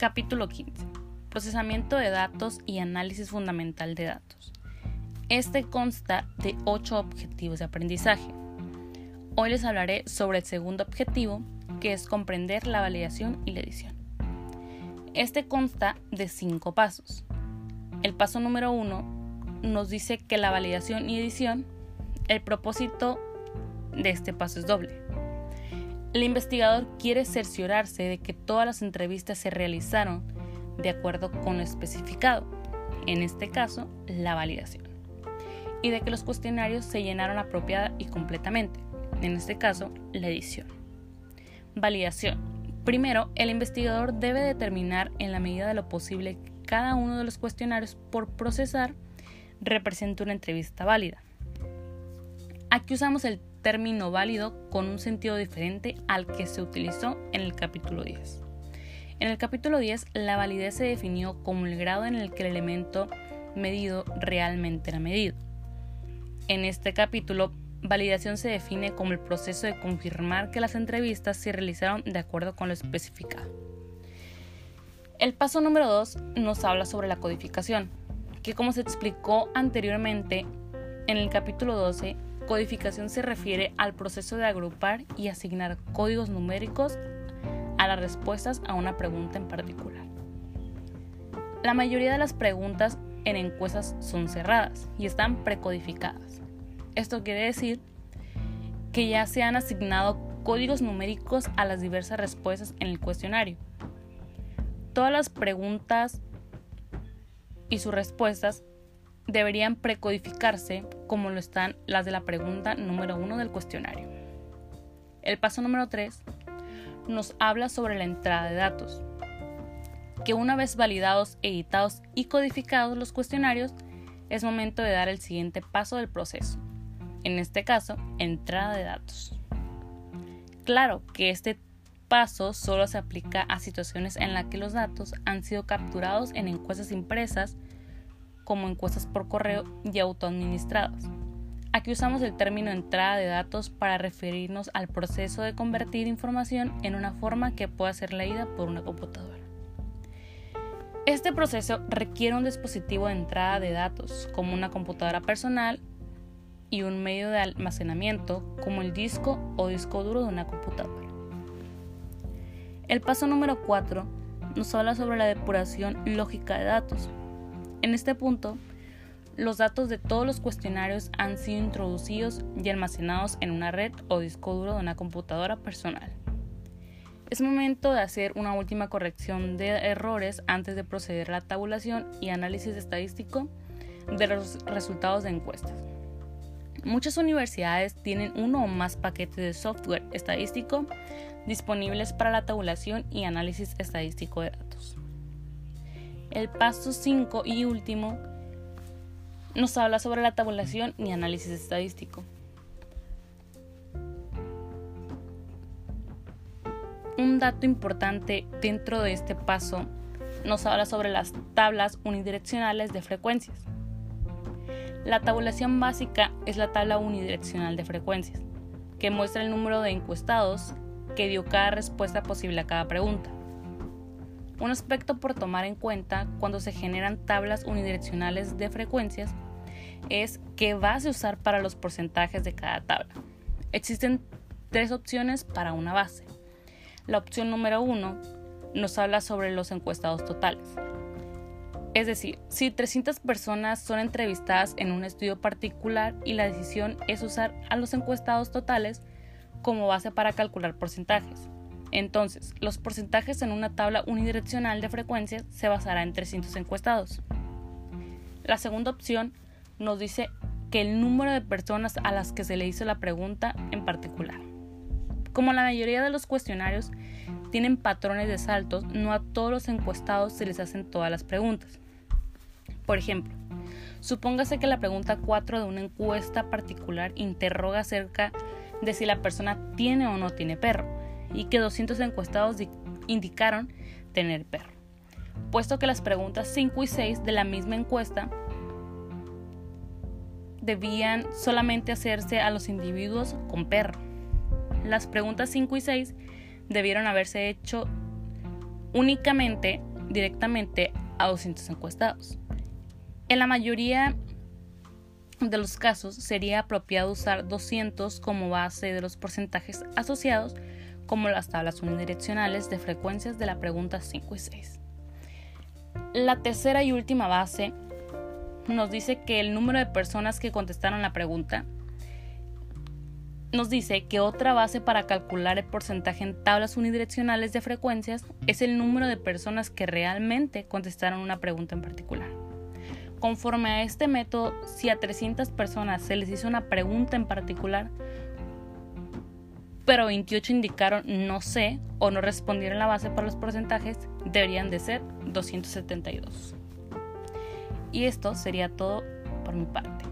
Capítulo 15. Procesamiento de datos y análisis fundamental de datos. Este consta de ocho objetivos de aprendizaje. Hoy les hablaré sobre el segundo objetivo, que es comprender la validación y la edición. Este consta de cinco pasos. El paso número uno nos dice que la validación y edición, el propósito de este paso es doble. El investigador quiere cerciorarse de que todas las entrevistas se realizaron de acuerdo con lo especificado, en este caso, la validación, y de que los cuestionarios se llenaron apropiada y completamente, en este caso, la edición. Validación. Primero, el investigador debe determinar en la medida de lo posible que cada uno de los cuestionarios por procesar representa una entrevista válida. Aquí usamos el término válido con un sentido diferente al que se utilizó en el capítulo 10. En el capítulo 10, la validez se definió como el grado en el que el elemento medido realmente era medido. En este capítulo, validación se define como el proceso de confirmar que las entrevistas se realizaron de acuerdo con lo especificado. El paso número 2 nos habla sobre la codificación, que como se explicó anteriormente en el capítulo 12, codificación se refiere al proceso de agrupar y asignar códigos numéricos a las respuestas a una pregunta en particular. La mayoría de las preguntas en encuestas son cerradas y están precodificadas. Esto quiere decir que ya se han asignado códigos numéricos a las diversas respuestas en el cuestionario. Todas las preguntas y sus respuestas deberían precodificarse como lo están las de la pregunta número 1 del cuestionario. El paso número 3 nos habla sobre la entrada de datos, que una vez validados, editados y codificados los cuestionarios, es momento de dar el siguiente paso del proceso, en este caso, entrada de datos. Claro que este paso solo se aplica a situaciones en las que los datos han sido capturados en encuestas impresas como encuestas por correo y autoadministradas. Aquí usamos el término entrada de datos para referirnos al proceso de convertir información en una forma que pueda ser leída por una computadora. Este proceso requiere un dispositivo de entrada de datos, como una computadora personal y un medio de almacenamiento, como el disco o disco duro de una computadora. El paso número 4 nos habla sobre la depuración lógica de datos. En este punto, los datos de todos los cuestionarios han sido introducidos y almacenados en una red o disco duro de una computadora personal. Es momento de hacer una última corrección de errores antes de proceder a la tabulación y análisis estadístico de los resultados de encuestas. Muchas universidades tienen uno o más paquetes de software estadístico disponibles para la tabulación y análisis estadístico de datos. El paso 5 y último nos habla sobre la tabulación y análisis estadístico. Un dato importante dentro de este paso nos habla sobre las tablas unidireccionales de frecuencias. La tabulación básica es la tabla unidireccional de frecuencias, que muestra el número de encuestados que dio cada respuesta posible a cada pregunta. Un aspecto por tomar en cuenta cuando se generan tablas unidireccionales de frecuencias es qué base usar para los porcentajes de cada tabla. Existen tres opciones para una base. La opción número uno nos habla sobre los encuestados totales. Es decir, si 300 personas son entrevistadas en un estudio particular y la decisión es usar a los encuestados totales como base para calcular porcentajes. Entonces, los porcentajes en una tabla unidireccional de frecuencias se basará en 300 encuestados. La segunda opción nos dice que el número de personas a las que se le hizo la pregunta en particular. Como la mayoría de los cuestionarios tienen patrones de saltos, no a todos los encuestados se les hacen todas las preguntas. Por ejemplo, supóngase que la pregunta 4 de una encuesta particular interroga acerca de si la persona tiene o no tiene perro y que 200 encuestados indicaron tener perro, puesto que las preguntas 5 y 6 de la misma encuesta debían solamente hacerse a los individuos con perro. Las preguntas 5 y 6 debieron haberse hecho únicamente directamente a 200 encuestados. En la mayoría de los casos sería apropiado usar 200 como base de los porcentajes asociados como las tablas unidireccionales de frecuencias de la pregunta 5 y 6. La tercera y última base nos dice que el número de personas que contestaron la pregunta nos dice que otra base para calcular el porcentaje en tablas unidireccionales de frecuencias es el número de personas que realmente contestaron una pregunta en particular. Conforme a este método, si a 300 personas se les hizo una pregunta en particular, pero 28 indicaron no sé o no respondieron la base para los porcentajes, deberían de ser 272. Y esto sería todo por mi parte.